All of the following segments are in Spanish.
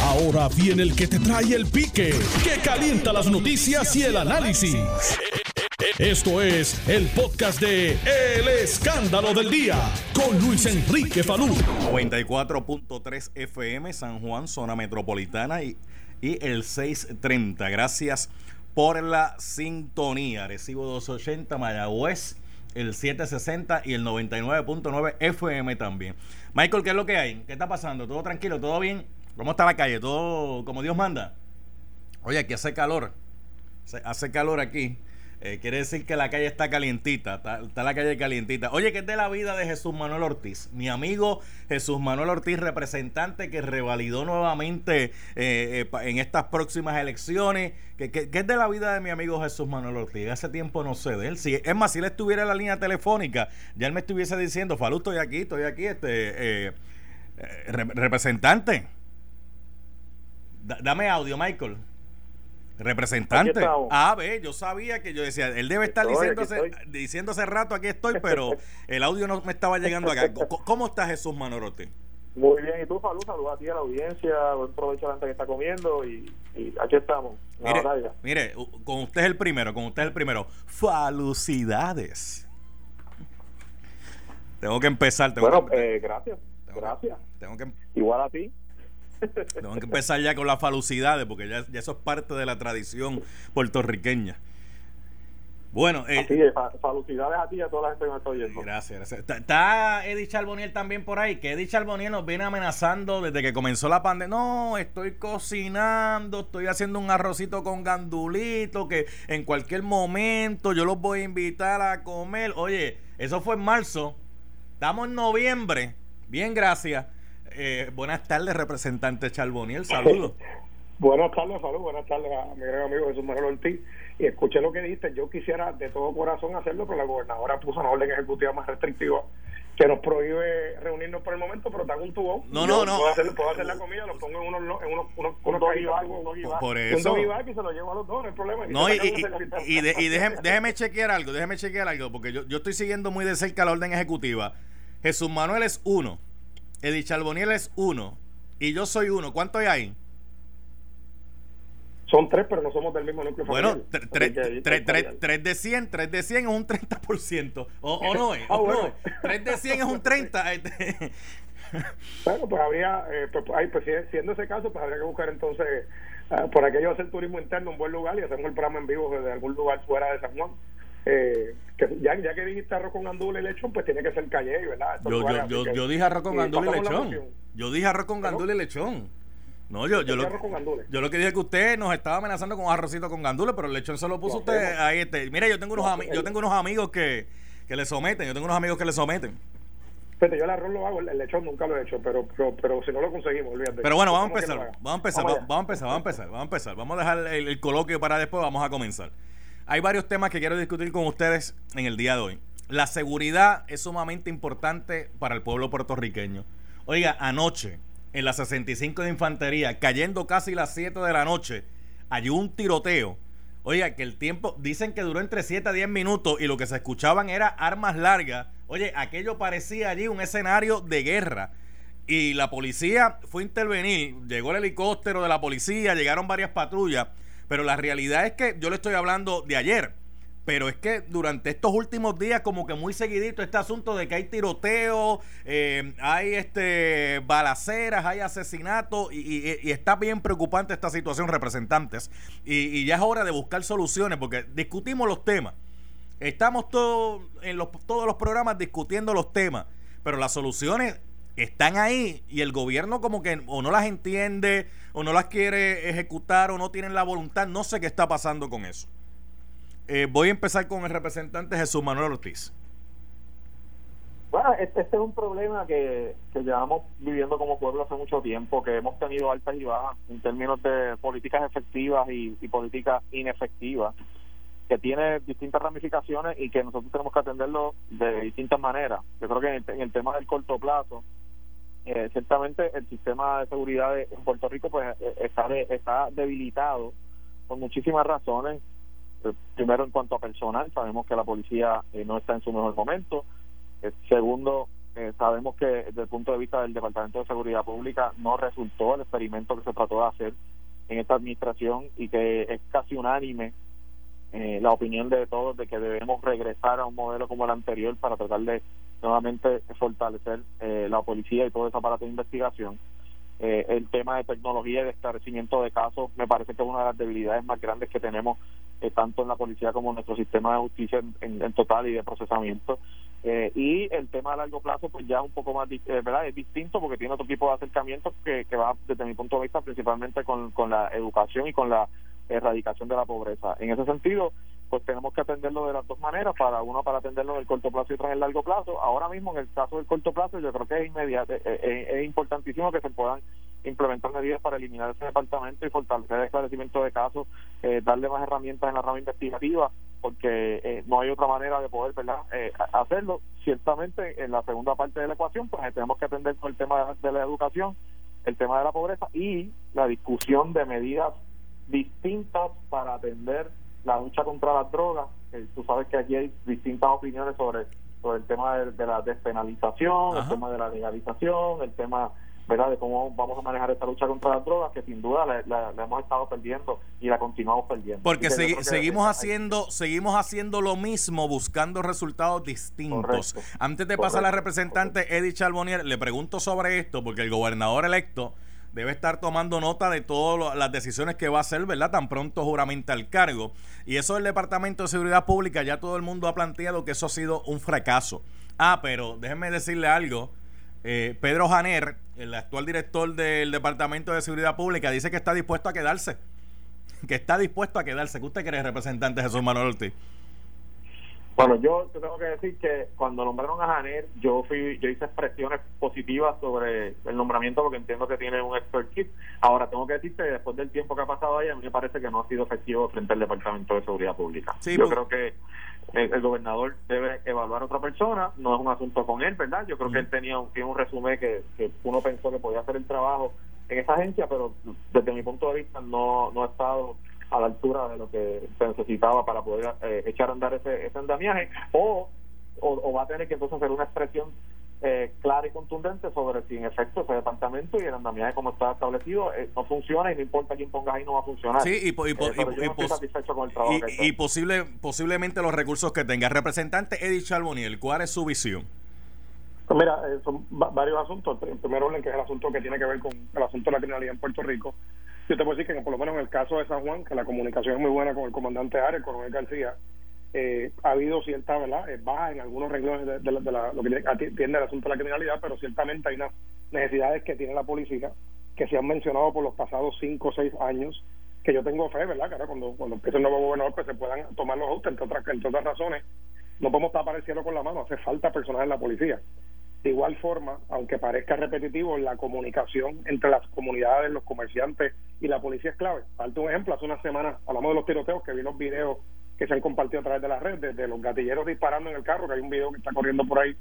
Ahora viene el que te trae el pique, que calienta las noticias y el análisis. Esto es el podcast de El Escándalo del Día con Luis Enrique Falú. 94.3 FM San Juan, zona metropolitana y, y el 630. Gracias por la sintonía. Recibo 280 Mayagüez, el 760 y el 99.9 FM también. Michael, ¿qué es lo que hay? ¿Qué está pasando? ¿Todo tranquilo? ¿Todo bien? ¿Cómo está la calle? ¿Todo como Dios manda? Oye, aquí hace calor. Hace calor aquí. Eh, quiere decir que la calle está calientita, está, la calle calientita. Oye, ¿qué es de la vida de Jesús Manuel Ortiz? Mi amigo Jesús Manuel Ortiz, representante que revalidó nuevamente eh, eh, en estas próximas elecciones. ¿Qué, ¿Qué, es de la vida de mi amigo Jesús Manuel Ortiz? Hace tiempo no sé de él. Si, es más, si él estuviera en la línea telefónica, ya él me estuviese diciendo, Falú, estoy aquí, estoy aquí, este representante. Dame audio, Michael. Representante. Ah, ve, yo sabía que yo decía, él debe estar diciendo hace rato aquí estoy, pero el audio no me estaba llegando acá. ¿Cómo está Jesús Manorote? Muy bien, y tú, Falú, saludos a ti, a la audiencia, buen provecho a la gente que está comiendo y, aquí estamos. Mire, mire, con usted es el primero, con usted es el primero. Falucidades. Tengo que empezar. Tengo bueno, eh, gracias. gracias. Tengo que, Igual a ti. Tengo que empezar ya con las falucidades, porque ya, eso es parte de la tradición puertorriqueña. Bueno, eh, falucidades a ti y a toda la gente que me está oyendo. Gracias, gracias. ¿Está, Eddie Charboniel también por ahí? Que Eddie Charboniel nos viene amenazando desde que comenzó la pandemia. No, estoy cocinando, estoy haciendo un arrocito con gandulito, que en cualquier momento yo los voy a invitar a comer. Oye, eso fue en marzo. Estamos en noviembre. Bien, gracias. Eh, buenas tardes, representante Charboniel. Saludos. buenas tardes, saludos. Buenas tardes a mi gran amigo Jesús Manuel Ortiz. Y escuché lo que dijiste. Yo quisiera de todo corazón hacerlo, pero la gobernadora puso una orden ejecutiva más restrictiva que nos prohíbe reunirnos por el momento, pero está un tubo. No, no, no. Puedo hacer, puedo hacer, la comida, lo pongo en unos, en unos, unos, unos Por eso. Un y se lo llevo a los dos, no hay problema. No, y, y, y, déjeme, déjeme chequear algo, déjeme chequear algo, porque yo, yo estoy siguiendo muy de cerca la orden ejecutiva. Jesús Manuel es uno. Edith Charboniel es uno y yo soy uno. ¿Cuánto hay ahí? Son tres, pero no somos del mismo núcleo bueno, Bueno, tres de 100, tres de 100 es un 30%. O, o no es. Ah, bueno. Tres de 100 es un 30. Este. bueno, pues habría, eh, pues, pues, siendo ese caso, pues habría que buscar entonces, uh, por aquello hacer turismo interno un buen lugar y hacemos el programa en vivo desde algún lugar fuera de San Juan eh, que ya, ya que dijiste arroz con andula y lechón, pues tiene que ser calle, ¿verdad? yo, yo, yo, yo, dije arroz con andula y lechón. Yo dije arroz con gandula y lechón. No, yo, yo, lo, yo lo que dije que usted nos estaba amenazando con arrocito con gandules, pero el lechón se lo puso usted ahí. Este. Mire, yo tengo unos, yo tengo unos amigos que, que le someten, yo tengo unos amigos que le someten. Fíjate, yo el arroz lo hago, el lechón nunca lo he hecho, pero, pero, pero si no lo conseguimos, olvídate. Pero bueno, vamos a empezar, vamos a empezar, vamos, a empezar, vamos a empezar, vamos a empezar. Vamos a dejar el, el coloquio para después, vamos a comenzar. Hay varios temas que quiero discutir con ustedes en el día de hoy. La seguridad es sumamente importante para el pueblo puertorriqueño. Oiga, anoche, en la 65 de Infantería, cayendo casi las 7 de la noche, hay un tiroteo. Oiga, que el tiempo, dicen que duró entre 7 a 10 minutos y lo que se escuchaban era armas largas. Oye, aquello parecía allí un escenario de guerra. Y la policía fue a intervenir, llegó el helicóptero de la policía, llegaron varias patrullas pero la realidad es que yo le estoy hablando de ayer. Pero es que durante estos últimos días, como que muy seguidito, este asunto de que hay tiroteo, eh, hay este balaceras, hay asesinatos, y, está bien preocupante esta situación, representantes. Y, ya es hora de buscar soluciones, porque discutimos los temas. Estamos todos en los, todos los programas discutiendo los temas, pero las soluciones están ahí y el gobierno como que o no las entiende o no las quiere ejecutar o no tienen la voluntad. No sé qué está pasando con eso. Eh, voy a empezar con el representante Jesús Manuel Ortiz. Bueno, este, este es un problema que, que, llevamos viviendo como pueblo hace mucho tiempo, que hemos tenido altas y bajas en términos de políticas efectivas y, políticas inefectivas, que tiene distintas ramificaciones y que nosotros tenemos que atenderlo de distintas maneras. Yo creo que en el tema del corto plazo, eh, ciertamente el sistema de seguridad en Puerto Rico pues eh, está está debilitado por muchísimas razones. Eh, primero en cuanto a personal sabemos que la policía no está en su mejor momento. Segundo eh, sabemos que desde el punto de vista del Departamento de Seguridad Pública no resultó el experimento que se trató de hacer en esta administración y que es casi unánime eh, la opinión de todos de que debemos regresar a un modelo como el anterior para tratar de nuevamente fortalecer eh, la policía y todo ese aparato de investigación. Eh, el tema de tecnología y de esclarecimiento de casos me parece que es una de las debilidades más grandes que tenemos tanto en la policía como en nuestro sistema de justicia en, total y de procesamiento. y el tema a largo plazo pues ya es un poco más verdad es distinto porque tiene otro tipo de acercamientos que, que va desde mi punto de vista principalmente con, con la educación y con la erradicación de la pobreza. En ese sentido, pues tenemos que atenderlo de las dos maneras, para uno para atenderlo del corto plazo y otro en el largo plazo. Ahora mismo, en el caso del corto plazo, yo creo que es inmediato, eh, eh, es, importantísimo que se puedan implementar medidas para eliminar ese departamento y fortalecer el esclarecimiento de casos, eh, darle más herramientas en la rama investigativa, porque no hay otra manera de poder ¿verdad? hacerlo. Ciertamente, en la segunda parte de la ecuación, pues tenemos que atender con el tema de la educación, el tema de la pobreza y la discusión de medidas distintas para atender la lucha contra las drogas. tú sabes que aquí hay distintas opiniones sobre, sobre el tema de, la despenalización, el tema de la legalización, el tema ¿verdad? de cómo vamos a manejar esta lucha contra las drogas, que sin duda la, hemos estado perdiendo y la continuamos perdiendo. Porque seguimos haciendo seguimos haciendo lo mismo, buscando resultados distintos. Antes de pasar a la representante Edith Charbonnier, le pregunto sobre esto, porque el gobernador electo debe estar tomando nota de todas las decisiones que va a hacer, ¿verdad? Tan pronto juramenta el cargo. Y eso del Departamento de Seguridad Pública, ya todo el mundo ha planteado que eso ha sido un fracaso. Ah, pero déjenme decirle algo. Eh, Pedro Janer, el actual director del Departamento de Seguridad Pública, dice que está dispuesto a quedarse. Que está dispuesto a quedarse. ¿Qué usted cree, representante Jesús Manuel? Bueno, yo te tengo que decir que cuando nombraron a Janer, yo fui, yo hice expresiones positivas sobre el nombramiento porque entiendo que tiene un expertise. Ahora, tengo que decirte que después del tiempo que ha pasado ahí, a mí me parece que no ha sido efectivo frente al Departamento de Seguridad Pública. yo creo que el, gobernador debe evaluar a otra persona, no es un asunto con él, ¿verdad? Yo creo que él tenía un, tiene un resumen que, que uno pensó que podía hacer el trabajo en esa agencia, pero desde mi punto de vista no, no ha estado a la altura de lo que se necesitaba para poder eh, echar a andar ese, ese andamiaje o, o, va a tener que entonces hacer una expresión eh, clara y contundente sobre si en efecto ese departamento y el andamiaje como está establecido eh, no funciona y no importa quién ponga ahí no va a funcionar. Sí, y, y, posible, posiblemente los recursos que tenga. Representante Edith Charboniel, ¿cuál es su visión? Pues mira, son varios asuntos. En primer orden, que es el asunto que tiene que ver con el asunto de la criminalidad en Puerto Rico yo te puedo decir que por lo menos en el caso de San Juan, que la comunicación es muy buena con el comandante Ares, el coronel García, eh, ha habido cierta ¿verdad? Eh, baja en algunos renglones de, lo que atiende el asunto de la criminalidad, pero ciertamente hay necesidades que tiene la policía que se han mencionado por los pasados cinco o seis años, que yo tengo fe, ¿verdad? Que ahora cuando, cuando empiece nuevo gobernador, pues se puedan tomar los autos, entre otras, entre otras razones. No podemos tapar el cielo con la mano, hace falta personal en la policía. De igual forma, aunque parezca repetitivo, la comunicación entre las comunidades, los comerciantes y la policía es clave. Falta un ejemplo, hace una semana hablamos de los tiroteos, que vi los videos que se han compartido a través de las redes, de los gatilleros disparando en el carro, que hay un video que está corriendo por ahí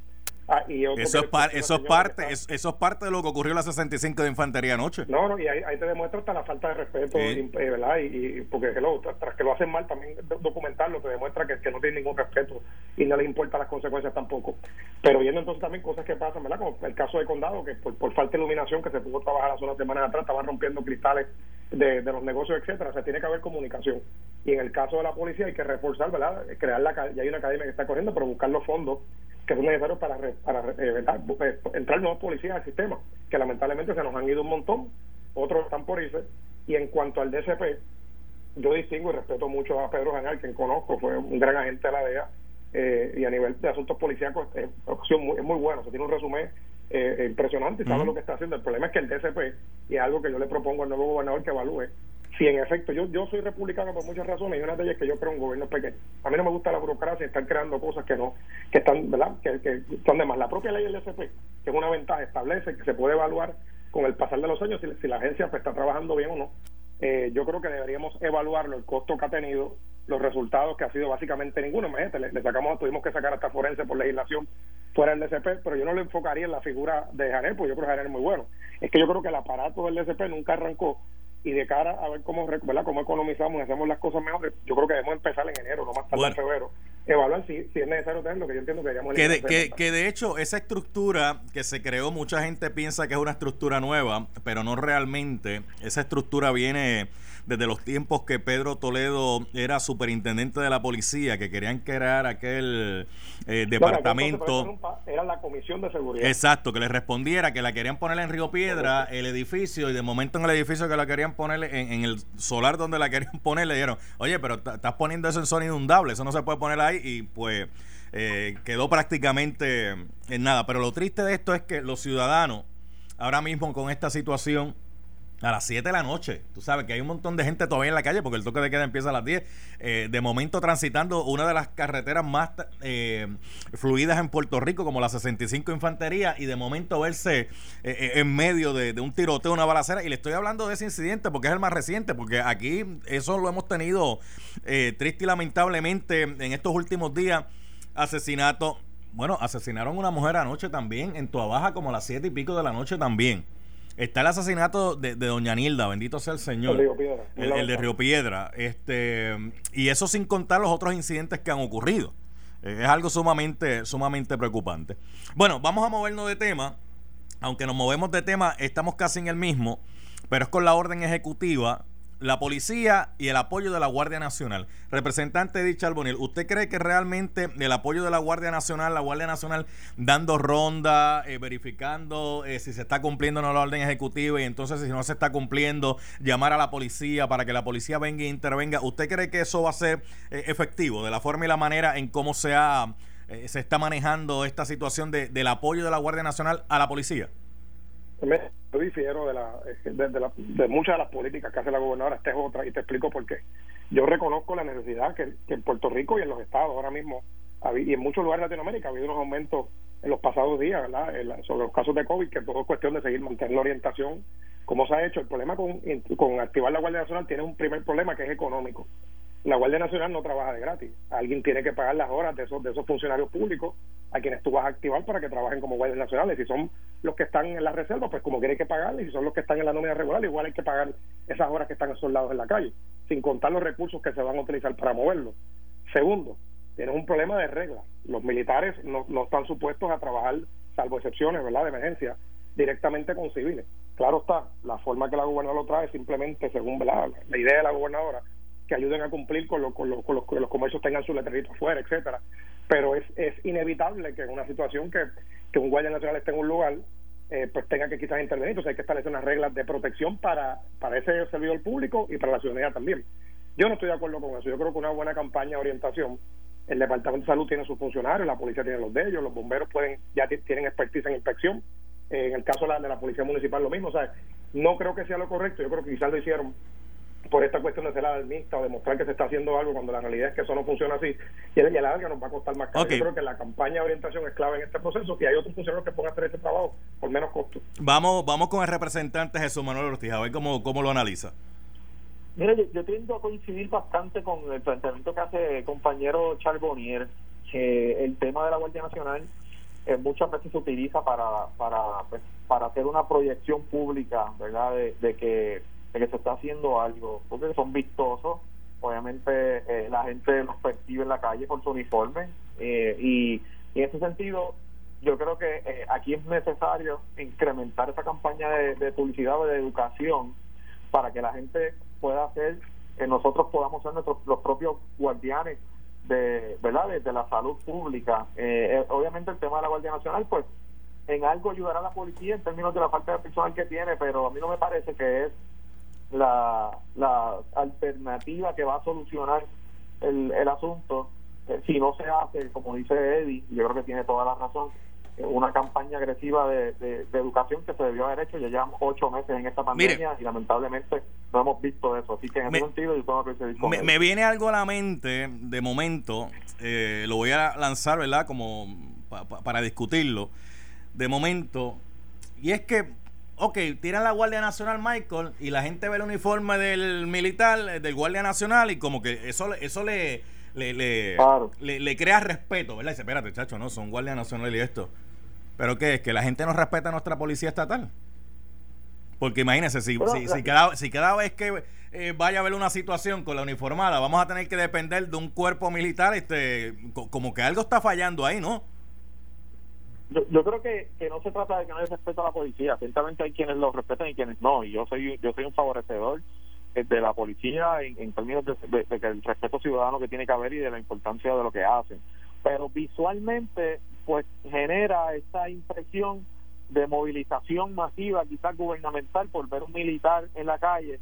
Ah, eso, es, eso, es parte, eso es parte de lo que ocurrió en la 65 de Infantería anoche. No, no, y ahí, te demuestra hasta la falta de respeto, eh, ¿verdad? Y, porque tras, que lo hacen mal, también documentarlo te demuestra que, que no tiene ningún respeto y no les importa las consecuencias tampoco. Pero viendo entonces también cosas que pasan, ¿verdad? Como el caso de Condado, que por, falta de iluminación que se pudo trabajar hace unas semanas atrás, estaban rompiendo cristales de, de, los negocios, etcétera. O sea, tiene que haber comunicación. Y en el caso de la policía hay que reforzar, ¿verdad? Crear la, ya hay una academia que está corriendo, pero buscar los fondos que son necesarios para, para eh, eh, entrar nuevos policías al sistema, que lamentablemente se nos han ido un montón, otros están por irse. Y en cuanto al DCP, yo distingo y respeto mucho a Pedro Janal, quien conozco, fue un gran agente de la DEA, eh, y a nivel de asuntos policíacos es, muy, es muy bueno, se tiene un resumen impresionante y sabe lo que está haciendo. El problema es que el DCP, y es algo que yo le propongo al nuevo gobernador que evalúe, si en efecto, yo, yo soy republicano por muchas razones y una de ellas es que yo creo un gobierno pequeño. A mí no me gusta la burocracia, estar creando cosas que no, que están, ¿verdad? Que, que son de más. La propia ley del SP, que es una ventaja, establece que se puede evaluar con el pasar de los años si, la agencia pues, está trabajando bien o no. Eh, yo creo que deberíamos evaluarlo, el costo que ha tenido, los resultados que ha sido básicamente ninguno. Imagínate, le, le sacamos, tuvimos que sacar hasta forense por legislación fuera del DCP, pero yo no lo enfocaría en la figura de Janel, porque yo creo que Janel es muy bueno. Es que yo creo que el aparato del DCP nunca arrancó y de cara a ver cómo, ¿verdad? cómo economizamos y hacemos las cosas mejor, yo creo que debemos empezar en enero, no más tarde en febrero, evaluar si, si es necesario tenerlo, que yo entiendo que que de, que, que de hecho esa estructura que se creó, mucha gente piensa que es una estructura nueva, pero no realmente. Esa estructura viene desde los tiempos que Pedro Toledo era superintendente de la policía, que querían crear aquel eh, departamento. era la comisión de seguridad. Exacto, que le respondiera que la querían poner en Río Piedra, el edificio, y de momento en el edificio que la querían poner, en, el solar donde la querían poner, le dijeron, oye, pero estás poniendo eso en zona inundable, eso no se puede poner ahí, y pues eh, quedó prácticamente en nada. Pero lo triste de esto es que los ciudadanos, ahora mismo con esta situación, a las 7 de la noche. Tú sabes que hay un montón de gente todavía en la calle porque el toque de queda empieza a las 10. Eh, de momento transitando una de las carreteras más eh, fluidas en Puerto Rico, como la 65 Infantería, y de momento verse eh, en medio de, un tiroteo, una balacera. Y le estoy hablando de ese incidente porque es el más reciente, porque aquí eso lo hemos tenido triste y lamentablemente en estos últimos días. Asesinato. Bueno, asesinaron a una mujer anoche también en Tuabaja como a las 7 y pico de la noche también. Está el asesinato de, Doña Nilda, bendito sea el Señor. El, Río Piedra, el, de Río Piedra. Este, y eso sin contar los otros incidentes que han ocurrido. Eh, es algo sumamente, sumamente preocupante. Bueno, vamos a movernos de tema. Aunque nos movemos de tema, estamos casi en el mismo, pero es con la orden ejecutiva la policía y el apoyo de la Guardia Nacional. Representante de Charbonil, ¿usted cree que realmente el apoyo de la Guardia Nacional, la Guardia Nacional dando ronda, eh, verificando eh, si se está cumpliendo o no la orden ejecutiva y entonces si no se está cumpliendo, llamar a la policía para que la policía venga e intervenga? ¿Usted cree que eso va a ser eh, efectivo de la forma y la manera en cómo se, ha, se está manejando esta situación de, del apoyo de la Guardia Nacional a la policía? Yo difiero de, la, de, muchas de las políticas que hace la gobernadora, esta es otra, y te explico por qué. Yo reconozco la necesidad que, en Puerto Rico y en los estados ahora mismo, y en muchos lugares de Latinoamérica, ha habido unos aumentos en los pasados días, ¿verdad? sobre los casos de COVID, que todo es cuestión de seguir manteniendo la orientación, como se ha hecho. El problema con, con activar la Guardia Nacional tiene un primer problema que es económico la Guardia Nacional no trabaja de gratis. Alguien tiene que pagar las horas de esos, de esos funcionarios públicos a quienes tú vas a activar para que trabajen como guardias nacionales. Si son los que están en la reserva, pues como quieren que pagarles. Si son los que están en la nómina regular, igual hay que pagar esas horas que están soldados en la calle, sin contar los recursos que se van a utilizar para moverlo. Segundo, tienes un problema de reglas. Los militares no, no están supuestos a trabajar, salvo excepciones, ¿verdad?, de emergencia, directamente con civiles. Claro está, la forma que la gobernadora lo trae simplemente según la idea de la gobernadora que ayuden a cumplir con, lo, con, lo, con, los, que los comercios tengan su letrerito afuera, etcétera. Pero es, es inevitable que en una situación que, que un guardia nacional esté en un lugar, eh, pues tenga que quizás intervenir. Entonces hay que establecer unas reglas de protección para, para ese servidor público y para la ciudadanía también. Yo no estoy de acuerdo con eso. Yo creo que una buena campaña de orientación, el Departamento de Salud tiene sus funcionarios, la policía tiene los de ellos, los bomberos pueden ya tienen expertise en inspección. Eh, en el caso de la, de la policía municipal lo mismo. O sea, no creo que sea lo correcto. Yo creo que quizás lo hicieron por esta cuestión de ser alarmista o demostrar que se está haciendo algo cuando la realidad es que eso no funciona así y a la larga nos va a costar más caro. Yo creo que la campaña de orientación es clave en este proceso y hay otros funcionarios que pueden hacer ese trabajo por menos costo. Vamos vamos con el representante Jesús Manuel Ortiz, a ver cómo, cómo lo analiza. Mira, yo, tiendo a coincidir bastante con el planteamiento que hace el compañero Charbonnier, que el tema de la Guardia Nacional eh, muchas veces se utiliza para para pues, para hacer una proyección pública, ¿verdad? de que de que se está haciendo algo, porque son vistosos, obviamente eh, la gente los percibe en la calle por su uniforme eh, y, en ese sentido yo creo que eh, aquí es necesario incrementar esa campaña de, publicidad o de educación para que la gente pueda que nosotros podamos ser nuestros, los propios guardianes de verdad de, la salud pública. obviamente el tema de la Guardia Nacional, pues en algo ayudará a la policía en términos de la falta de personal que tiene, pero a mí no me parece que es la, la alternativa que va a solucionar el, el asunto eh, si no se hace, como dice Eddie, yo creo que tiene toda la razón, eh, una campaña agresiva de, de, educación que se debió haber hecho. Ya llevamos ocho meses en esta pandemia y lamentablemente no hemos visto eso. Así que en ese sentido yo tengo que me, me, viene algo a la mente de momento, eh, lo voy a lanzar, ¿verdad? Como para discutirlo. De momento, y es que ok, tiran la Guardia Nacional Michael y la gente ve el uniforme del militar, eh, del Guardia Nacional y como que eso, eso le, le, le, crea respeto, ¿verdad? dice, espérate, chacho, no, son Guardia Nacional y esto. Pero ¿qué es? Que la gente no respeta a nuestra policía estatal. Porque imagínense, si, si, cada, si cada vez que eh, vaya a haber una situación con la uniformada, vamos a tener que depender de un cuerpo militar, este, como que algo está fallando ahí, ¿no? Yo, creo que, que no se trata de que no haya respeto a la policía, ciertamente hay quienes lo respetan y quienes no, y yo soy yo soy un favorecedor eh, de la policía en, términos de, que el respeto ciudadano que tiene que haber y de la importancia de lo que hacen. Pero visualmente, pues genera esta impresión de movilización masiva, quizás gubernamental, por ver un militar en la calle,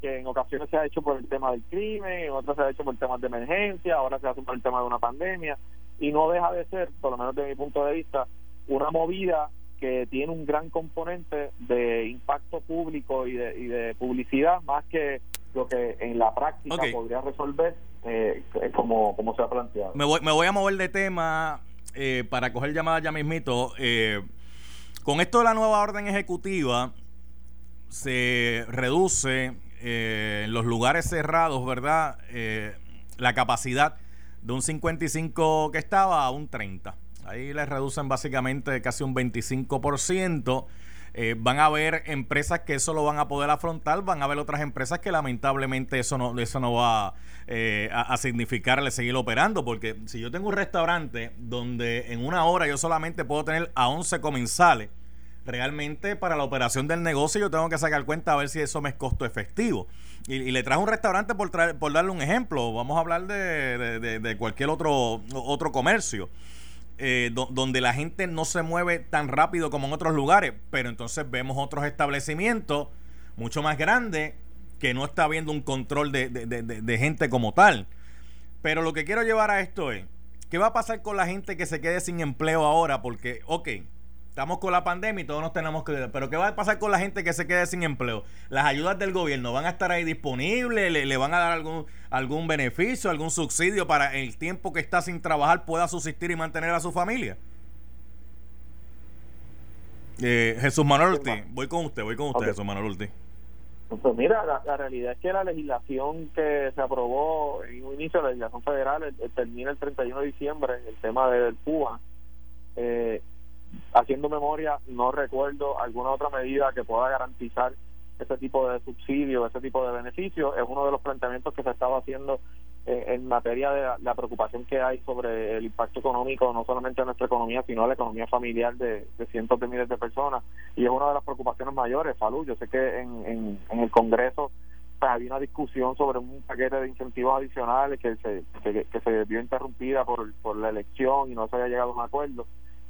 que en ocasiones se ha hecho por el tema del crimen, en otras se ha hecho por temas de emergencia, ahora se hace por el tema de una pandemia, y no deja de ser, por lo menos desde mi punto de vista, una movida que tiene un gran componente de impacto público y de, y de publicidad, más que lo que en la práctica podría resolver eh, como, como se ha planteado. Me voy, me voy a mover de tema eh, para coger llamadas ya mismito. Eh, con esto de la nueva orden ejecutiva, se reduce eh, en los lugares cerrados, ¿verdad? Eh, la capacidad de un 55 que estaba a un 30. Ahí le reducen básicamente casi un 25%. Eh, van a haber empresas que eso lo van a poder afrontar, van a haber otras empresas que lamentablemente eso no, eso no va eh, a, a, significarle seguir operando, porque si yo tengo un restaurante donde en una hora yo solamente puedo tener a 11 comensales, realmente para la operación del negocio yo tengo que sacar cuenta a ver si eso me es costo efectivo. Y, le traje un restaurante por, por darle un ejemplo, vamos a hablar de, de cualquier otro, otro comercio. Eh, donde la gente no se mueve tan rápido como en otros lugares, pero entonces vemos otros establecimientos mucho más grandes que no está habiendo un control de, de gente como tal. Pero lo que quiero llevar a esto es, ¿qué va a pasar con la gente que se quede sin empleo ahora? Porque, ok, Estamos con la pandemia y todos nos tenemos que... Pero ¿qué va a pasar con la gente que se quede sin empleo? ¿Las ayudas del gobierno van a estar ahí disponibles? ¿Le, van a dar algún, algún beneficio, algún subsidio para el tiempo que está sin trabajar pueda subsistir y mantener a su familia? Eh, Jesús Manuel Ortiz, voy con usted, voy con usted, Jesús Manuel Ortiz. Pues mira, la, realidad es que la legislación que se aprobó en un inicio de la legislación federal termina el 31 de diciembre, el tema del PUA, eh, haciendo memoria, no recuerdo alguna otra medida que pueda garantizar ese tipo de subsidio, ese tipo de beneficio. Es uno de los planteamientos que se estaba haciendo eh, en materia de la, preocupación que hay sobre el impacto económico, no solamente en nuestra economía, sino en la economía familiar de, cientos de miles de personas. Y es una de las preocupaciones mayores, salud. Yo sé que en, en, el Congreso pues, había una discusión sobre un paquete de incentivos adicionales que se, que, se vio interrumpida por, por la elección y no se había llegado a un acuerdo.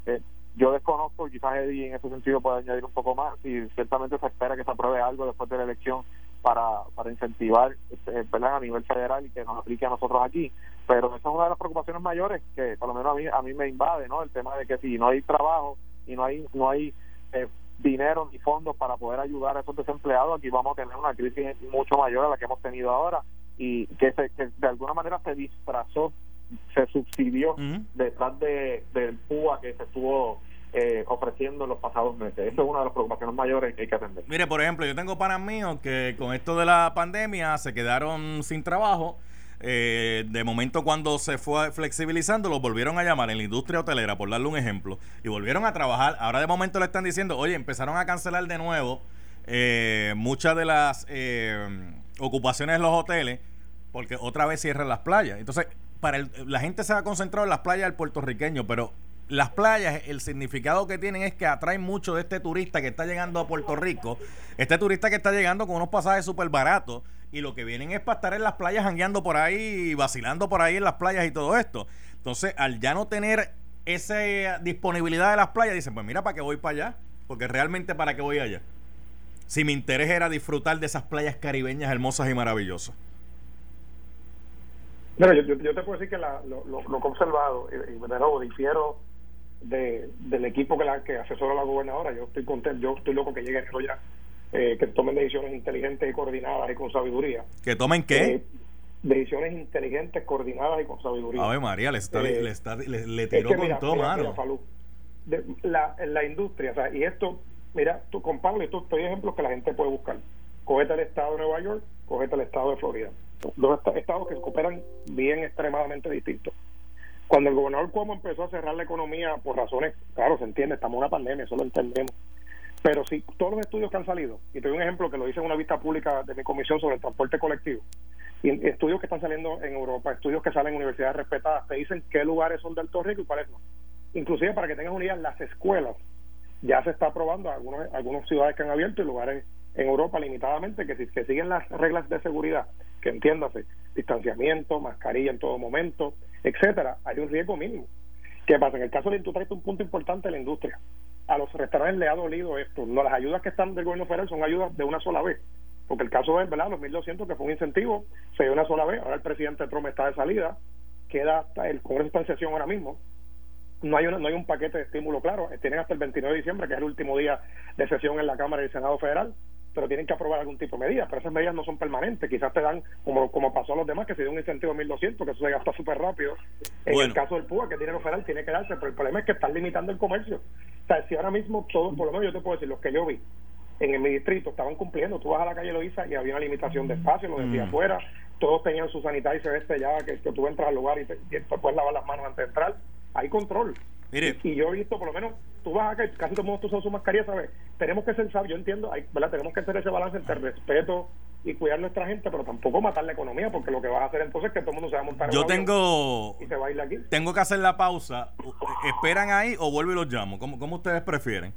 Eh, yo desconozco, quizás Eddie en ese sentido puede añadir un poco más, y ciertamente se espera que se apruebe algo después de la elección para, para incentivar este, a nivel federal y que nos aplique a nosotros aquí. Pero esa es una de las preocupaciones mayores que por lo menos a mí, a mí me invade, ¿no? El tema de que si no hay trabajo y no hay, no hay eh, dinero ni fondos para poder ayudar a esos desempleados, aquí vamos a tener una crisis mucho mayor a la que hemos tenido ahora y que, se, que de alguna manera se disfrazó se subsidió detrás de, del PUA que se estuvo eh, ofreciendo en los pasados meses. Esa es una de las preocupaciones mayores que hay que atender. Mire, por ejemplo, yo tengo panas míos que con esto de la pandemia se quedaron sin trabajo. Eh, de momento cuando se fue flexibilizando los volvieron a llamar en la industria hotelera por darle un ejemplo y volvieron a trabajar ahora de momento le están diciendo oye empezaron a cancelar de nuevo eh, muchas de las ocupaciones de los hoteles porque otra vez cierran las playas entonces para la gente se va a concentrar en las playas del puertorriqueño, pero las playas, el significado que tienen es que atraen mucho de este turista que está llegando a Puerto Rico, este turista que está llegando con unos pasajes súper baratos y lo que vienen es para estar en las playas jangueando por ahí vacilando por ahí en las playas y todo esto. Entonces, al ya no tener esa disponibilidad de las playas, dicen, pues mira, ¿para qué voy para allá? Porque realmente, ¿para qué voy allá? Si mi interés era disfrutar de esas playas caribeñas hermosas y maravillosas. Bueno, yo, yo, te puedo decir que lo, lo, he observado y, de nuevo difiero de, del equipo que, la, que asesora a la gobernadora. Yo estoy contento, yo estoy loco que llegue enero ya, eh, que tomen decisiones inteligentes y coordinadas y con sabiduría. ¿Que tomen qué? Eh, decisiones inteligentes, coordinadas y con sabiduría. ver, María, le, está, le, eh, está, le, tiró con todo, mano. de, la, la industria, o sea, y esto, mira, tú con Pablo, estos hay ejemplos que la gente puede buscar. Cogete el estado de Nueva York, cogete el estado de Florida dos estados que cooperan bien extremadamente distintos. Cuando el gobernador Cuomo empezó a cerrar la economía por razones, claro, se entiende, estamos en una pandemia, eso lo entendemos. Pero si todos los estudios que han salido, y te doy un ejemplo que lo hice en una vista pública de mi comisión sobre el transporte colectivo, y estudios que están saliendo en Europa, estudios que salen en universidades respetadas, te dicen qué lugares son de alto riesgo y cuáles no. Inclusive para que tengas una idea, las escuelas ya se está aprobando algunos algunas ciudades que han abierto y lugares en Europa limitadamente que si que siguen las reglas de seguridad, que entiéndase, distanciamiento, mascarilla en todo momento, etcétera, hay un riesgo mínimo. ¿Qué pasa? En el caso de tú traes un punto importante de la industria. A los restaurantes le ha dolido esto. No, las ayudas que están del gobierno federal son ayudas de una sola vez. Porque el caso es, ¿verdad? Los 1.200 que fue un incentivo, se dio una sola vez. Ahora el presidente Trump está de salida. Queda el Congreso está en sesión ahora mismo no hay, no hay un paquete de estímulo claro. Tienen hasta el 29 de diciembre, que es el último día de sesión en la Cámara y el Senado Federal, pero tienen que aprobar algún tipo de medidas. Pero esas medidas no son permanentes. Quizás te dan, como, como pasó a los demás, que se dio un incentivo de 1.200, que eso se gasta súper rápido. En el caso del PUA, que es dinero federal, tiene que darse, pero el problema es que están limitando el comercio. O sea, si ahora mismo todos, por lo menos yo te puedo decir, los que yo vi, en, mi distrito estaban cumpliendo. Tú vas a la calle Loiza y había una limitación de espacio, lo decía mm. afuera. Todos tenían su sanitizer este ya, que, que tú entras al lugar y te, y te puedes lavar las manos antes de entrar. Hay control. Y, yo he visto, por lo menos, tú vas acá, casi todo el mundo usa su mascarilla, ¿sabes? Tenemos que ser sabios, yo entiendo, hay, ¿verdad? Tenemos que hacer ese balance entre respeto y cuidar nuestra gente, pero tampoco matar la economía, porque lo que vas a hacer entonces es que todo el mundo se va a montar Yo tengo. Y se va a ir aquí. Tengo que hacer la pausa. ¿Esperan ahí o vuelvo y los llamo? ¿Cómo, cómo ustedes prefieren?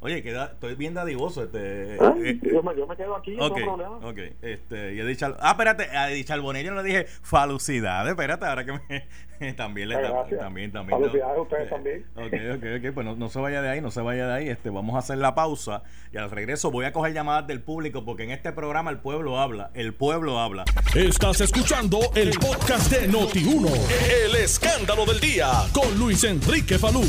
Oye, queda, estoy bien dadivoso. Este, ¿Ah? eh, yo, me, yo, me, quedo aquí, okay, no problema. Ok, este, y Edith Ah, espérate, a Edith Charbonnier no le dije falucidades. Espérate, ahora que me. también le También, también. Falucidades ustedes eh, también. Ok, ok, ok. Pues no, no, se vaya de ahí, no se vaya de ahí. Este, vamos a hacer la pausa y al regreso voy a coger llamadas del público porque en este programa el pueblo habla. El pueblo habla. Estás escuchando el podcast de Noti1. El escándalo del día con Luis Enrique Falú.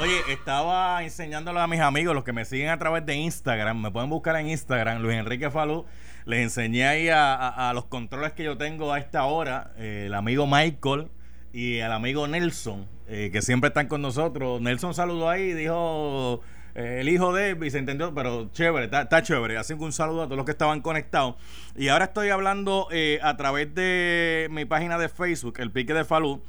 Oye, estaba enseñándolo a mis amigos, los que me siguen a través de Instagram, me pueden buscar en Instagram, Luis Enrique Falú. Les enseñé ahí a, los controles que yo tengo a esta hora, eh, el amigo Michael y el amigo Nelson, eh, que siempre están con nosotros. Nelson saludó ahí y dijo eh, el hijo de y se entendió, pero chévere, está, chévere. Así que un saludo a todos los que estaban conectados. Y ahora estoy hablando a través de mi página de Facebook, El Pique de Falú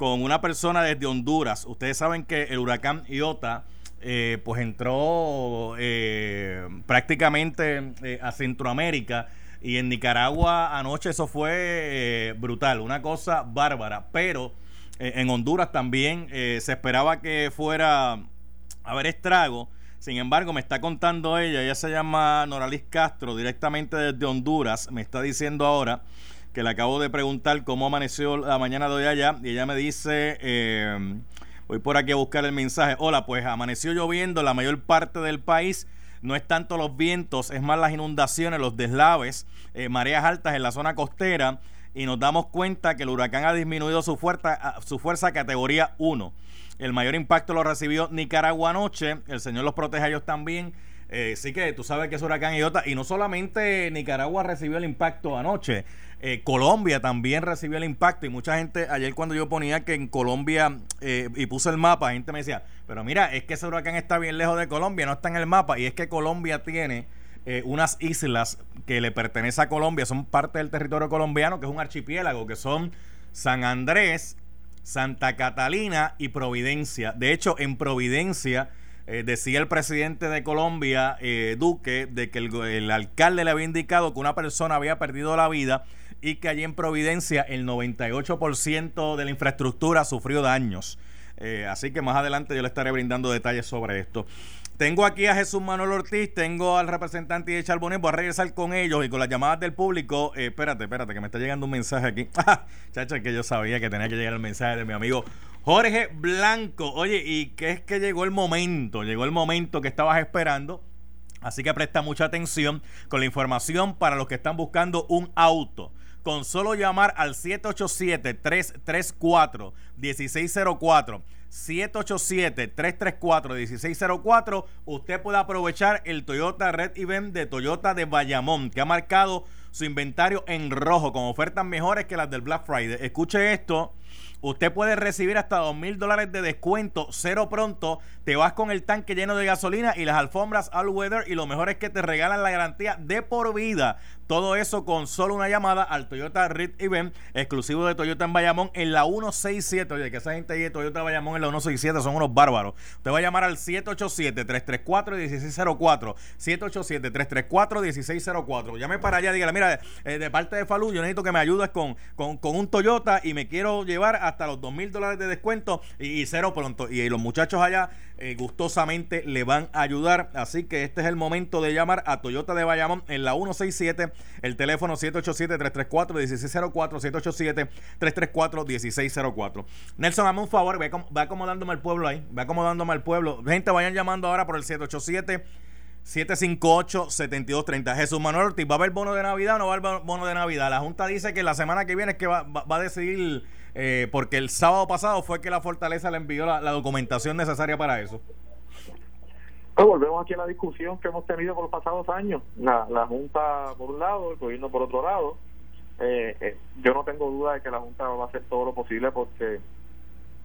con una persona desde Honduras. Ustedes saben que el huracán Iota eh, pues entró eh, prácticamente eh, a Centroamérica y en Nicaragua anoche eso fue brutal, una cosa bárbara, pero en Honduras también se esperaba que fuera a haber estrago. Sin embargo, me está contando ella, ella se llama Noralis Castro, directamente desde Honduras, me está diciendo ahora que le acabo de preguntar cómo amaneció la mañana de hoy allá y ella me dice, eh, voy por aquí a buscar el mensaje, hola, pues amaneció lloviendo la mayor parte del país. No es tanto los vientos, es más las inundaciones, los deslaves, eh, mareas altas en la zona costera y nos damos cuenta que el huracán ha disminuido su fuerza, su fuerza a categoría 1. El mayor impacto lo recibió Nicaragua anoche, el Señor los proteja a ellos también. Eh, sí que tú sabes que es huracán Iota y no solamente Nicaragua recibió el impacto anoche, eh, Colombia también recibió el impacto y mucha gente, ayer cuando yo ponía que en Colombia eh, y puse el mapa, gente me decía, pero mira, es que ese huracán está bien lejos de Colombia, no está en el mapa y es que Colombia tiene eh, unas islas que le pertenecen a Colombia, son parte del territorio colombiano, que es un archipiélago, que son San Andrés, Santa Catalina y Providencia. De hecho, en Providencia... decía el presidente de Colombia, Duque, de que el, alcalde le había indicado que una persona había perdido la vida y que allí en Providencia el 98% de la infraestructura sufrió daños. Eh, así que más adelante yo le estaré brindando detalles sobre esto. Tengo aquí a Jesús Manuel Ortiz, tengo al representante de Charbonnet, voy a regresar con ellos y con las llamadas del público. Eh, espérate, espérate, que me está llegando un mensaje aquí. Chacha, que yo sabía que tenía que llegar el mensaje de mi amigo Jorge Blanco. Oye, y que es que llegó el momento, llegó el momento que estabas esperando. Así que presta mucha atención con la información para los que están buscando un auto con solo llamar al 787-334-1604. 787-334-1604, usted puede aprovechar el Toyota Red Event de Toyota de Bayamón, que ha marcado su inventario en rojo con ofertas mejores que las del Black Friday. Escuche esto Usted puede recibir hasta dos mil dólares de descuento, cero pronto. Te vas con el tanque lleno de gasolina y las alfombras all weather. Y lo mejor es que te regalan la garantía de por vida. Todo eso con solo una llamada al Toyota Red Event, exclusivo de Toyota en Bayamón, en la 167. Oye, que esa gente ahí de Toyota Bayamón en la 167 son unos bárbaros. Usted va a llamar al 787-334-1604. 787-334-1604. Llame para allá, dígale, mira, eh, de parte de Falú, yo necesito que me ayudes con, con, con un Toyota y me quiero llevar hasta los dos mil dólares de descuento y, cero pronto. Y, los muchachos allá eh, gustosamente le van a ayudar. Así que este es el momento de llamar a Toyota de Bayamón en la 167, el teléfono 787-334-1604, 787-334-1604. Nelson, hazme un favor, ve, acomodándome al pueblo ahí, ve acomodándome al pueblo. Gente, vayan llamando ahora por el 787. 758-7230. Jesús Manuel Ortiz, ¿va a haber bono de Navidad o no va a haber bono de Navidad? La Junta dice que la semana que viene es que va, va a decidir eh, porque el sábado pasado fue que la Fortaleza le envió la, documentación necesaria para eso. Pues volvemos aquí a la discusión que hemos tenido por los pasados años. La, la Junta por un lado, el gobierno por otro lado. Eh, eh, yo no tengo duda de que la Junta va a hacer todo lo posible porque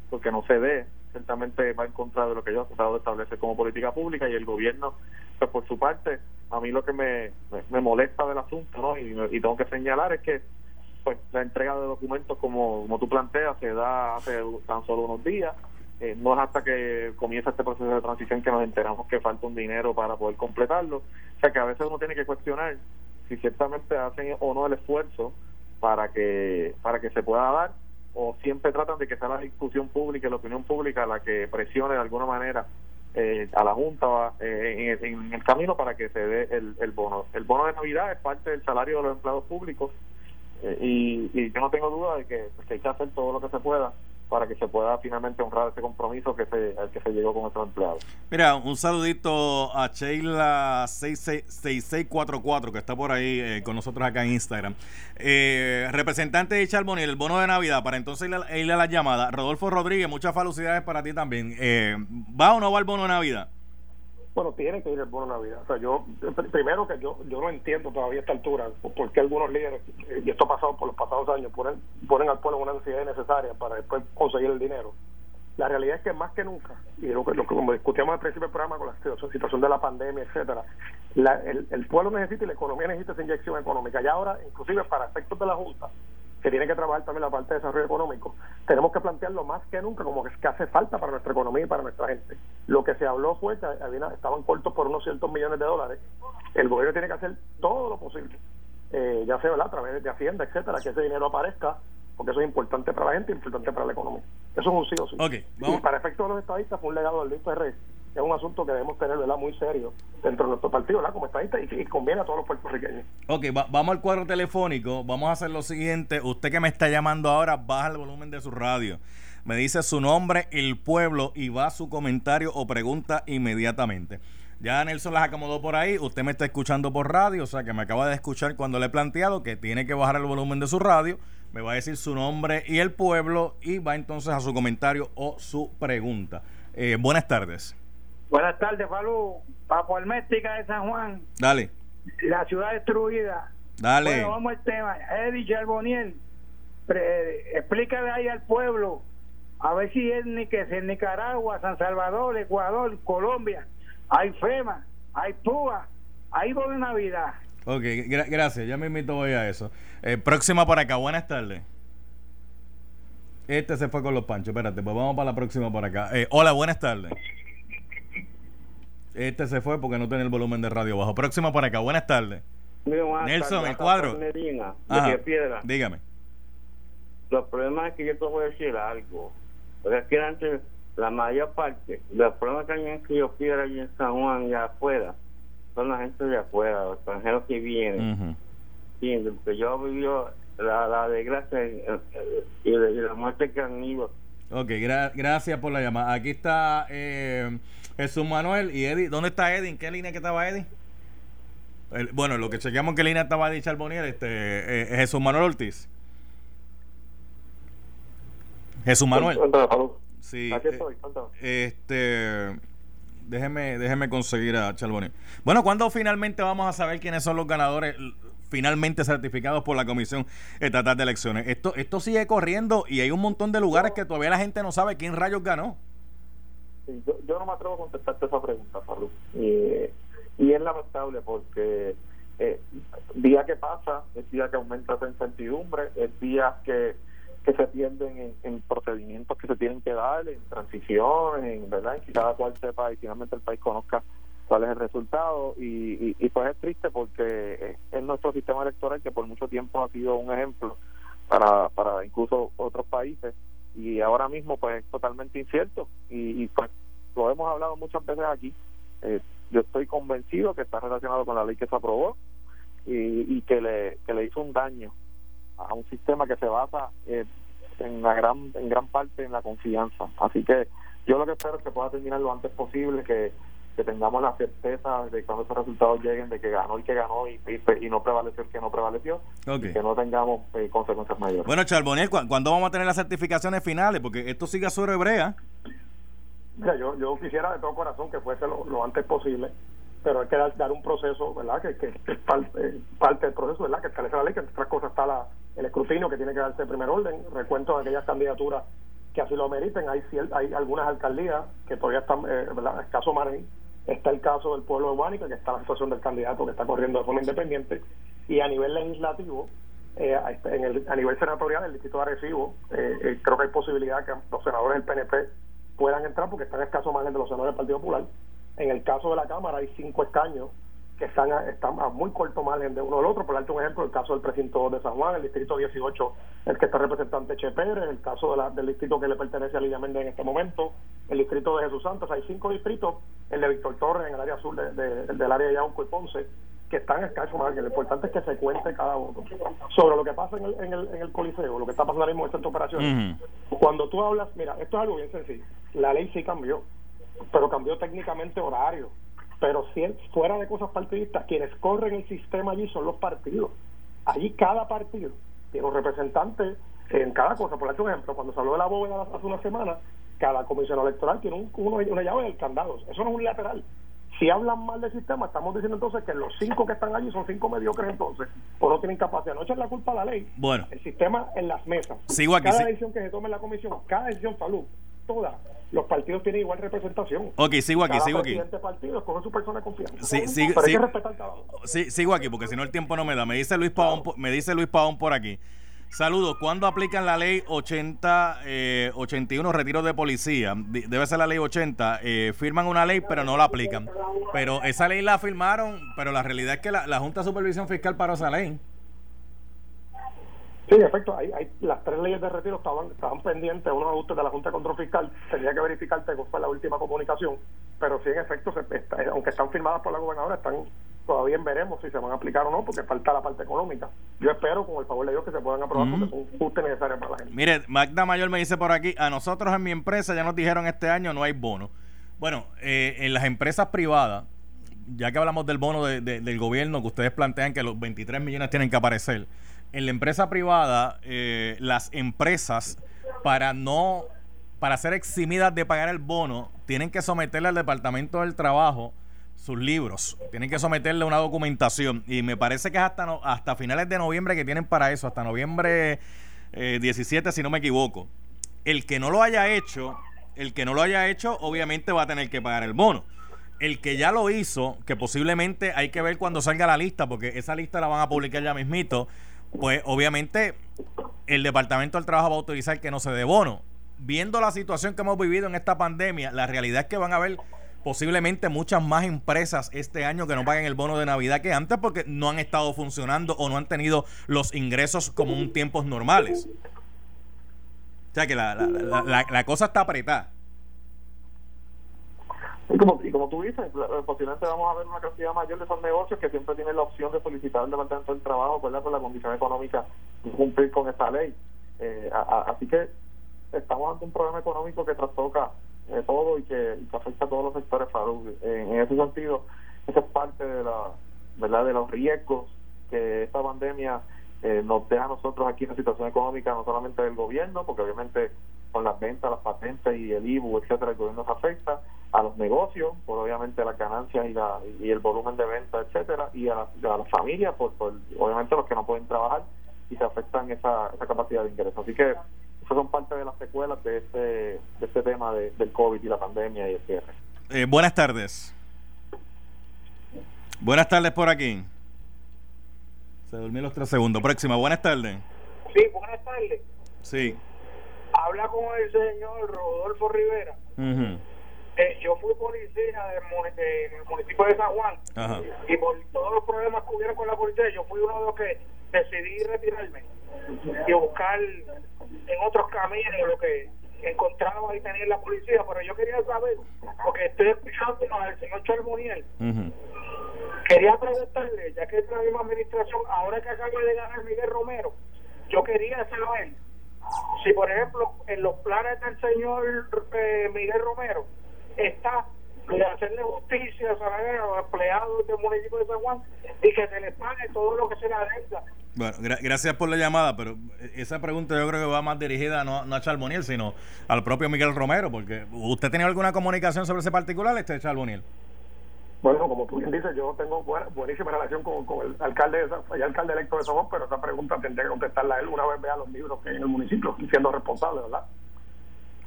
porque no se dé, ciertamente va en contra de lo que ellos han tratado de establecer como política pública y el gobierno, pues por su parte, a mí lo que me, me, molesta del asunto, ¿no? y tengo que señalar es que pues la entrega de documentos como, como tú planteas se da hace tan solo unos días eh, no es hasta que comienza este proceso de transición que nos enteramos que falta un dinero para poder completarlo o sea que a veces uno tiene que cuestionar si ciertamente hacen o no el esfuerzo para que para que se pueda dar o siempre tratan de que sea la discusión pública y la opinión pública la que presione de alguna manera eh, a la Junta eh, en, el camino para que se dé el, el bono. El bono de Navidad es parte del salario de los empleados públicos eh, y, yo no tengo duda de que, hay que hacer todo lo que se pueda para que se pueda finalmente honrar ese compromiso que se, al que se llegó con estos empleados. Mira, un saludito a Sheila 6644 que está por ahí eh, con nosotros acá en Instagram. Eh, representante de Charboniel, el bono de Navidad, para entonces irle, a la llamada. Rodolfo Rodríguez, muchas felicidades para ti también. ¿Va o no va el bono de Navidad? Bueno, tiene que ir el bono Navidad. O sea, yo, primero que yo yo no entiendo todavía a esta altura por qué algunos líderes, y esto ha pasado por los pasados años, ponen, ponen al pueblo una necesidad necesaria para después conseguir el dinero. La realidad es que más que nunca, y lo que, lo que como discutíamos al principio del programa con la situación de la pandemia, etcétera, el, el pueblo necesita y la economía necesita esa inyección económica. Y ahora, inclusive para efectos de la Junta, que tiene que trabajar también la parte de desarrollo económico, tenemos que plantearlo más que nunca como que, que hace falta para nuestra economía y para nuestra gente. Lo que se habló fue que estaban cortos por unos cientos millones de dólares. El gobierno tiene que hacer todo lo posible, eh, ya sea a través de Hacienda, etcétera, que ese dinero aparezca, porque eso es importante para la gente y importante para la economía. Eso es un sí o sí. Y para efectos de los estadistas fue un legado del Luis Ferrer es un asunto que debemos tener ¿verdad? muy serio dentro de nuestro partido ¿verdad? como estadista y, y conviene a todos los puertorriqueños. Ok, vamos al cuadro telefónico. Vamos a hacer lo siguiente. Usted que me está llamando ahora, baja el volumen de su radio. Me dice su nombre, el pueblo y va su comentario o pregunta inmediatamente. Ya Nelson las acomodó por ahí. Usted me está escuchando por radio, o sea que me acaba de escuchar cuando le he planteado que tiene que bajar el volumen de su radio. Me va a decir su nombre y el pueblo y va entonces a su comentario o su pregunta. Eh, buenas tardes. Buenas tardes, Falú. Papo Alméstica de San Juan. Dale. La ciudad destruida. Dale. Bueno, vamos al tema. Eddie Charboniel, explícale ahí al pueblo, a ver si es ni que es en Nicaragua, San Salvador, Ecuador, Colombia, hay FEMA, hay PUA, hay de Navidad. Ok, gracias, ya me invito voy a eso. Eh, próxima por acá, buenas tardes. Este se fue con los panchos, espérate, pues vamos para la próxima por acá. Eh, hola, buenas tardes. Este se fue porque no tenía el volumen de radio bajo. Próximo por acá. Buenas tardes. Nelson, el cuadro. dígame. Los problemas es que yo te voy a decir algo. Porque aquí antes, la mayor parte, los problemas que hay en yo Piedra allí en San Juan y afuera, son la gente de afuera, los extranjeros que vienen. Porque yo he vivido la, la desgracia y, la muerte que han ido. Ok, gracias por la llamada. Aquí está eh, Jesús Manuel y Eddie. ¿Dónde está Eddie? ¿En qué línea que estaba Eddie? bueno, lo que chequeamos en qué línea estaba Eddie Charbonier, este, eh, Jesús Manuel Ortiz. Jesús Manuel. Sí. Eh, este, déjeme, déjeme conseguir a Charbonier. Bueno, ¿cuándo finalmente vamos a saber quiénes son los ganadores? finalmente certificados por la Comisión Estatal de Elecciones. Esto, esto sigue corriendo y hay un montón de lugares que todavía la gente no sabe quién rayos ganó. Yo, no me atrevo a contestarte esa pregunta, Salud. Y, y es lamentable porque eh, día que pasa es día que aumenta esa incertidumbre, es día que, que se pierden en, procedimientos que se tienen que dar, en transición, en, ¿verdad? que cada cual sepa y finalmente el país conozca cuál es el resultado y, y, pues es triste porque es nuestro sistema electoral que por mucho tiempo ha sido un ejemplo para, para incluso otros países y ahora mismo pues es totalmente incierto. Y, y pues lo hemos hablado muchas veces aquí. Eh, yo estoy convencido que está relacionado con la ley que se aprobó y, y que, le, que le hizo un daño a un sistema que se basa eh, en la gran en gran parte en la confianza. Así que yo lo que espero es que pueda terminar lo antes posible que, que tengamos la certeza de cuando esos resultados lleguen de que ganó el que ganó y, y, no prevaleció el que no prevaleció y que no tengamos eh, consecuencias mayores bueno Charboniel ¿cuándo vamos a tener las certificaciones finales? porque esto sigue a su hebrea Mira, yo, yo quisiera de todo corazón que fuese lo, antes posible, pero hay que dar, un proceso, ¿verdad? Que, que, es parte, parte, del proceso, ¿verdad? Que establece la ley, que entre otras cosas está la, el escrutinio que tiene que darse en primer orden, recuento de aquellas candidaturas que así lo meriten. Hay, hay algunas alcaldías que todavía están, eh, ¿verdad? El caso margen, está el caso del pueblo de Guánica, que está la situación del candidato que está corriendo de forma independiente, y a nivel legislativo, eh, en el, a nivel senatorial, el distrito de Arecibo, eh, eh, creo que hay posibilidad que los senadores del PNP puedan entrar porque están en escaso margen de los senadores del Partido Popular. En el caso de la Cámara hay cinco escaños que están a, están a muy corto margen de uno del otro. Por darte un ejemplo, el caso del precinto de San Juan, el distrito 18, el que está representante Che Pérez, el caso de la, del distrito que le pertenece a Lidia Méndez en este momento, el distrito de Jesús Santos. Hay cinco distritos, el de Víctor Torres en el área sur de, del área de Yauco y Ponce, que están en escaso margen. Lo importante es que se cuente cada voto. Sobre lo que pasa en el, en el, en el Coliseo, lo que está pasando ahora mismo en esta operación, cuando tú hablas, mira, esto es algo bien sencillo. La ley sí cambió, pero cambió técnicamente horario. Pero si fuera de cosas partidistas, quienes corren el sistema allí son los partidos. Allí cada partido tiene un representante en cada cosa. Por ejemplo, cuando se habló de la bóveda hace una semana, cada comisión electoral tiene un, una llave del candado. Eso no es un lateral. Si hablan mal del sistema, estamos diciendo entonces que los cinco que están allí son cinco mediocres entonces, o no tienen capacidad. No echan la culpa a la ley. Bueno. El sistema en las mesas. Sigo aquí, cada decisión que se tome en la comisión, cada decisión salud, todas, los partidos tienen igual representación. Ok, sigo aquí, sigo aquí. partido escoge su persona confianza. Sí, sí, Pero hay que respetar. Sí, sigo aquí, porque si no el tiempo no me da. Me dice Luis Pavón, me dice Luis Pavón por aquí. Saludos. ¿Cuándo aplican la ley 80, 81, eh, retiro de policía? Debe ser la ley 80. Eh, firman una ley, pero no la aplican. Pero esa ley la firmaron, pero la realidad es que la, Junta de Supervisión Fiscal paró esa ley. Sí, en efecto, hay, hay, las tres leyes de retiro estaban, estaban pendientes, unos ajustes de la Junta de Control Fiscal, tenía que verificarte cuál fue la última comunicación, pero sí, en efecto, se, aunque están firmadas por la gobernadora, están todavía veremos si se van a aplicar o no, porque falta la parte económica. Yo espero, con el favor de Dios, que se puedan aprobar porque son justos necesarios para la gente. Mire, Magda Mayor me dice por aquí, a nosotros en mi empresa ya nos dijeron este año no hay bono. Bueno, eh, en las empresas privadas, ya que hablamos del bono del gobierno, que ustedes plantean que los 23 millones tienen que aparecer, en la empresa privada, eh, las empresas, para no, para ser eximidas de pagar el bono, tienen que someterle al Departamento del Trabajo sus libros. Tienen que someterle una documentación. Y me parece que es hasta, hasta finales de noviembre que tienen para eso, hasta noviembre 17, eh, si no me equivoco. El que no lo haya hecho, el que no lo haya hecho, obviamente va a tener que pagar el bono. El que ya lo hizo, que posiblemente hay que ver cuando salga la lista, porque esa lista la van a publicar ya mismito, pues obviamente el Departamento del Trabajo va a autorizar que no se dé bono. Viendo la situación que hemos vivido en esta pandemia, la realidad es que van a haber posiblemente muchas más empresas este año que no paguen el bono de Navidad que antes porque no han estado funcionando o no han tenido los ingresos como en tiempos normales. O sea que la, la, la, cosa está apretada. Y como, y como tú dices, posiblemente vamos a ver una cantidad mayor de esos negocios que siempre tienen la opción de solicitar el Departamento del Trabajo por la condición económica y cumplir con esta ley. Eh, así que estamos ante un problema económico que trastoca eh, todo y que, afecta a todos los sectores salud. En, ese sentido, esa es parte de la verdad de los riesgos que esta pandemia eh, nos deja a nosotros aquí en la situación económica, no solamente del gobierno, porque obviamente con las ventas, las patentes y el IBU, etcétera, el gobierno se afecta, a los negocios, por obviamente las ganancias y, la, y el volumen de venta, etcétera, y a, la, las familias, por, por, obviamente los que no pueden trabajar y se afectan esa, esa capacidad de ingreso. Así que esas son parte de las secuelas de este, de este tema de, del COVID y la pandemia y el cierre. Eh, buenas tardes. Buenas tardes por aquí. Se durmió los tres segundos. Próxima, buenas tardes. Sí, buenas tardes. Sí. Habla con el señor Rodolfo Rivera. Eh, yo fui policía del, del, municipio de San Juan. Y por todos los problemas que hubieron con la policía, yo fui uno de los que decidí retirarme y buscar en otros caminos lo que encontraba ahí tenía la policía, pero yo quería saber, porque estoy escuchando al señor Charboniel, quería preguntarle, ya que es la misma administración, ahora que acaba de ganar Miguel Romero, yo quería saber si, por ejemplo, en los planes del señor eh, Miguel Romero está de hacerle justicia a los empleados del municipio de San Juan y que se les pague todo lo que se le deuda. Bueno, gracias por la llamada, pero esa pregunta yo creo que va más dirigida no, no a Charboniel, sino al propio Miguel Romero, porque ¿usted tiene alguna comunicación sobre ese particular, este Charboniel? Bueno, como tú bien dices, yo tengo buena, buenísima relación con, el alcalde el alcalde electo de San Juan, pero esa pregunta tendría que contestarla él una vez vea los libros que hay en el municipio, siendo responsable, ¿verdad?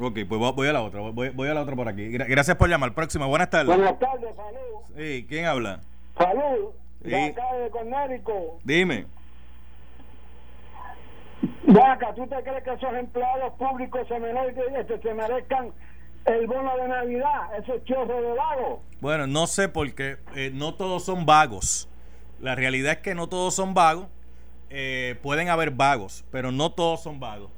Ok, pues voy a la otra, voy, voy a la otra por aquí. Gracias por llamar. Próxima, buenas tardes. Buenas tardes, saludos. Sí, ¿quién habla? Salud, de acá de Conérico. Dime. Vaca, ¿tú te crees que esos empleados públicos se, merezcan, se merezcan el bono de Navidad, esos chorros de vagos? Bueno, no sé porque eh, no todos son vagos. La realidad es que no todos son vagos. Eh, pueden haber vagos, pero no todos son vagos.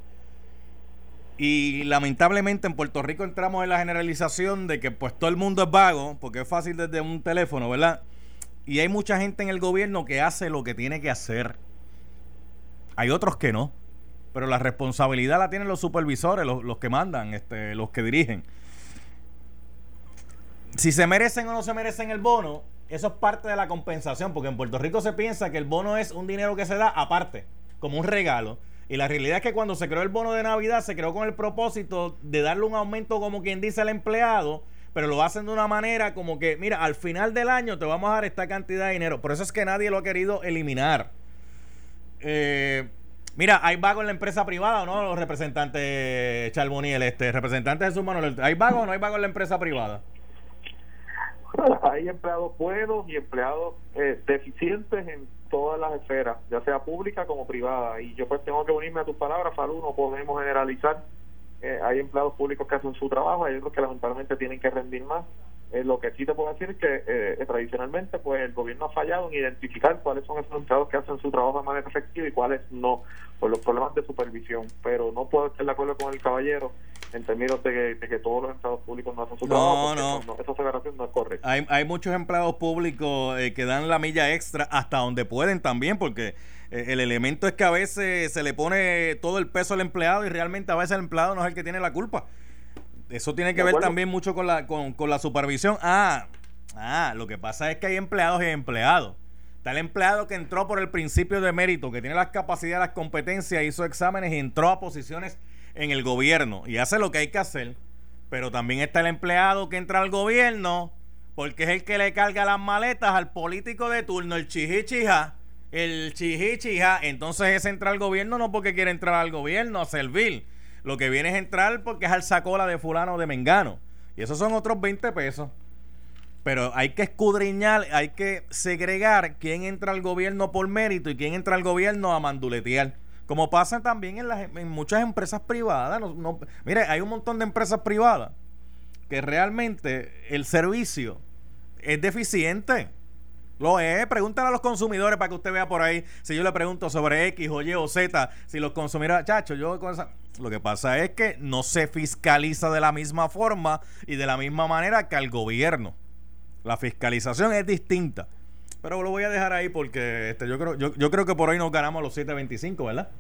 Y lamentablemente en Puerto Rico entramos en la generalización de que pues todo el mundo es vago, porque es fácil desde un teléfono, ¿verdad? Y hay mucha gente en el gobierno que hace lo que tiene que hacer. Hay otros que no. Pero la responsabilidad la tienen los supervisores, los, los que mandan, este, los que dirigen. Si se merecen o no se merecen el bono, eso es parte de la compensación, porque en Puerto Rico se piensa que el bono es un dinero que se da aparte, como un regalo. Y la realidad es que cuando se creó el bono de Navidad, se creó con el propósito de darle un aumento, como quien dice, al empleado, pero lo hacen de una manera como que, mira, al final del año te vamos a dar esta cantidad de dinero. Por eso es que nadie lo ha querido eliminar. Eh, mira, hay vagos en la empresa privada no, los representantes Charboniel, este, representantes de su mano. ¿Hay vagos o no hay vagos en la empresa privada? Hay empleados buenos y empleados eh, deficientes en todas las esferas, ya sea pública como privada. Y yo pues tengo que unirme a tus palabras, Falú, no podemos generalizar. Eh, hay empleados públicos que hacen su trabajo, hay otros que lamentablemente tienen que rendir más. Eh, lo que sí te puedo decir es que eh, tradicionalmente pues el gobierno ha fallado en identificar cuáles son esos empleados que hacen su trabajo de manera efectiva y cuáles no, por los problemas de supervisión. Pero no puedo estar de acuerdo con el caballero en términos de que, todos los empleados públicos no hacen su trabajo. No, no. Esa aseveración no es correcta. Hay, hay muchos empleados públicos eh, que dan la milla extra hasta donde pueden también, porque el elemento es que a veces se le pone todo el peso al empleado y realmente a veces el empleado no es el que tiene la culpa. Eso tiene que ver también mucho con la, con, la supervisión. Ah, ah, lo que pasa es que hay empleados y empleados. Está el empleado que entró por el principio de mérito, que tiene las capacidades, las competencias, hizo exámenes y entró a posiciones en el gobierno y hace lo que hay que hacer. Pero también está el empleado que entra al gobierno porque es el que le carga las maletas al político de turno, el chihichija, el chihichija. Entonces ese entra al gobierno no porque quiere entrar al gobierno a servir lo que viene es entrar porque es al sacola de fulano de mengano. Y esos son otros 20 pesos. Pero hay que escudriñar, hay que segregar quién entra al gobierno por mérito y quién entra al gobierno a manduletear. Como pasa también en, las, en muchas empresas privadas. No, mire, hay un montón de empresas privadas que realmente el servicio es deficiente. Lo es. Pregúntale a los consumidores para que usted vea por ahí. Si yo le pregunto sobre X o Y o Z, si los consumidores, chacho, yo con esa lo que pasa es que no se fiscaliza de la misma forma y de la misma manera que al gobierno. La fiscalización es distinta. Pero lo voy a dejar ahí porque este, yo creo yo, yo creo que por hoy nos ganamos los 7.25, ¿verdad?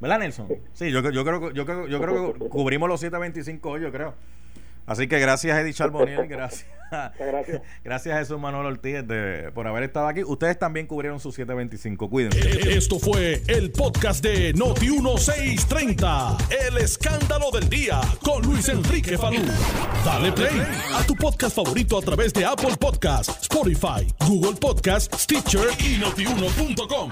¿Verdad, Nelson? Sí, yo, yo, creo, yo, creo, yo creo que cubrimos los 7.25 hoy, yo creo. Así que gracias Eddie Charboniel, gracias. Gracias. Gracias a Jesús Manuel Ortiz de, por haber estado aquí. Ustedes también cubrieron su 725. Cuídense. Esto fue el podcast de Noti 1630. El escándalo del día con Luis Enrique Falú. Dale play a tu podcast favorito a través de Apple Podcasts, Spotify, Google Podcasts, Stitcher y notiuno.com.